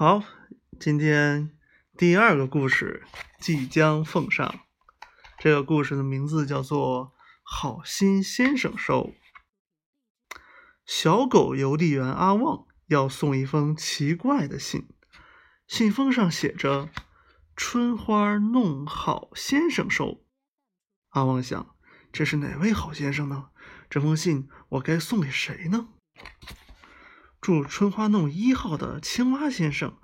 好，今天第二个故事即将奉上。这个故事的名字叫做《好心先生收》。小狗邮递员阿旺要送一封奇怪的信，信封上写着“春花弄好先生收”。阿旺想，这是哪位好先生呢？这封信我该送给谁呢？住春花弄一号的青蛙先生，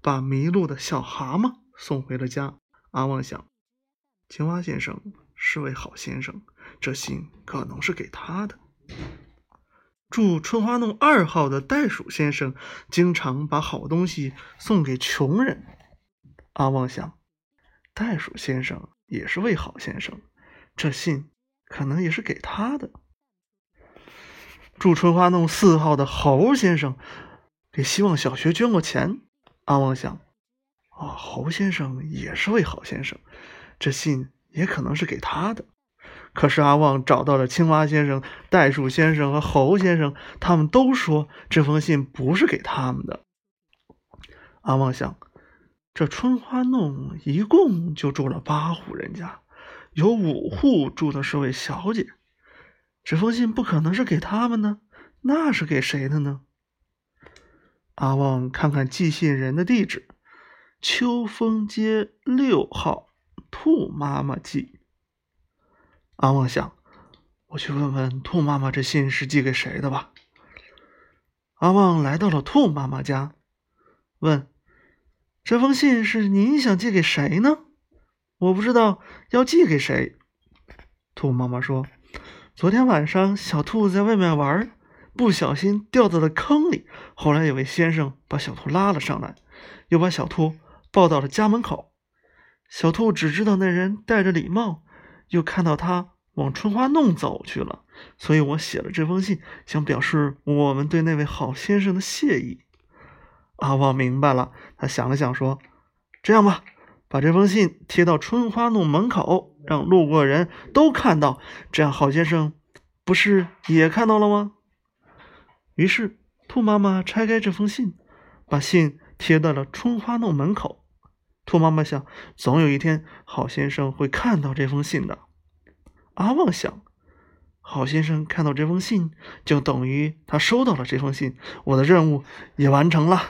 把迷路的小蛤蟆送回了家。阿旺想，青蛙先生是位好先生，这信可能是给他的。住春花弄二号的袋鼠先生，经常把好东西送给穷人。阿旺想，袋鼠先生也是位好先生，这信可能也是给他的。住春花弄四号的侯先生给希望小学捐过钱，阿旺想，哦，侯先生也是位好先生，这信也可能是给他的。可是阿旺找到了青蛙先生、袋鼠先生和猴先生，他们都说这封信不是给他们的。阿旺想，这春花弄一共就住了八户人家，有五户住的是位小姐。这封信不可能是给他们的，那是给谁的呢？阿旺看看寄信人的地址：秋风街六号，兔妈妈寄。阿旺想，我去问问兔妈妈，这信是寄给谁的吧。阿旺来到了兔妈妈家，问：“这封信是您想寄给谁呢？”我不知道要寄给谁。兔妈妈说。昨天晚上，小兔在外面玩，不小心掉到了坑里。后来有位先生把小兔拉了上来，又把小兔抱到了家门口。小兔只知道那人戴着礼帽，又看到他往春花弄走去了，所以我写了这封信，想表示我们对那位好先生的谢意。阿旺明白了，他想了想说：“这样吧。”把这封信贴到春花弄门口，让路过人都看到，这样好先生不是也看到了吗？于是兔妈妈拆开这封信，把信贴到了春花弄门口。兔妈妈想，总有一天好先生会看到这封信的。阿旺想，好先生看到这封信，就等于他收到了这封信，我的任务也完成了。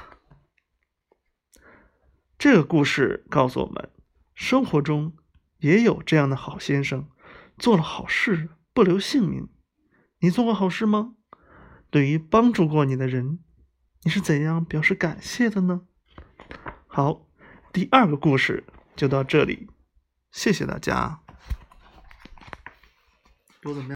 这个故事告诉我们，生活中也有这样的好先生，做了好事不留姓名。你做过好事吗？对于帮助过你的人，你是怎样表示感谢的呢？好，第二个故事就到这里，谢谢大家。都怎么样？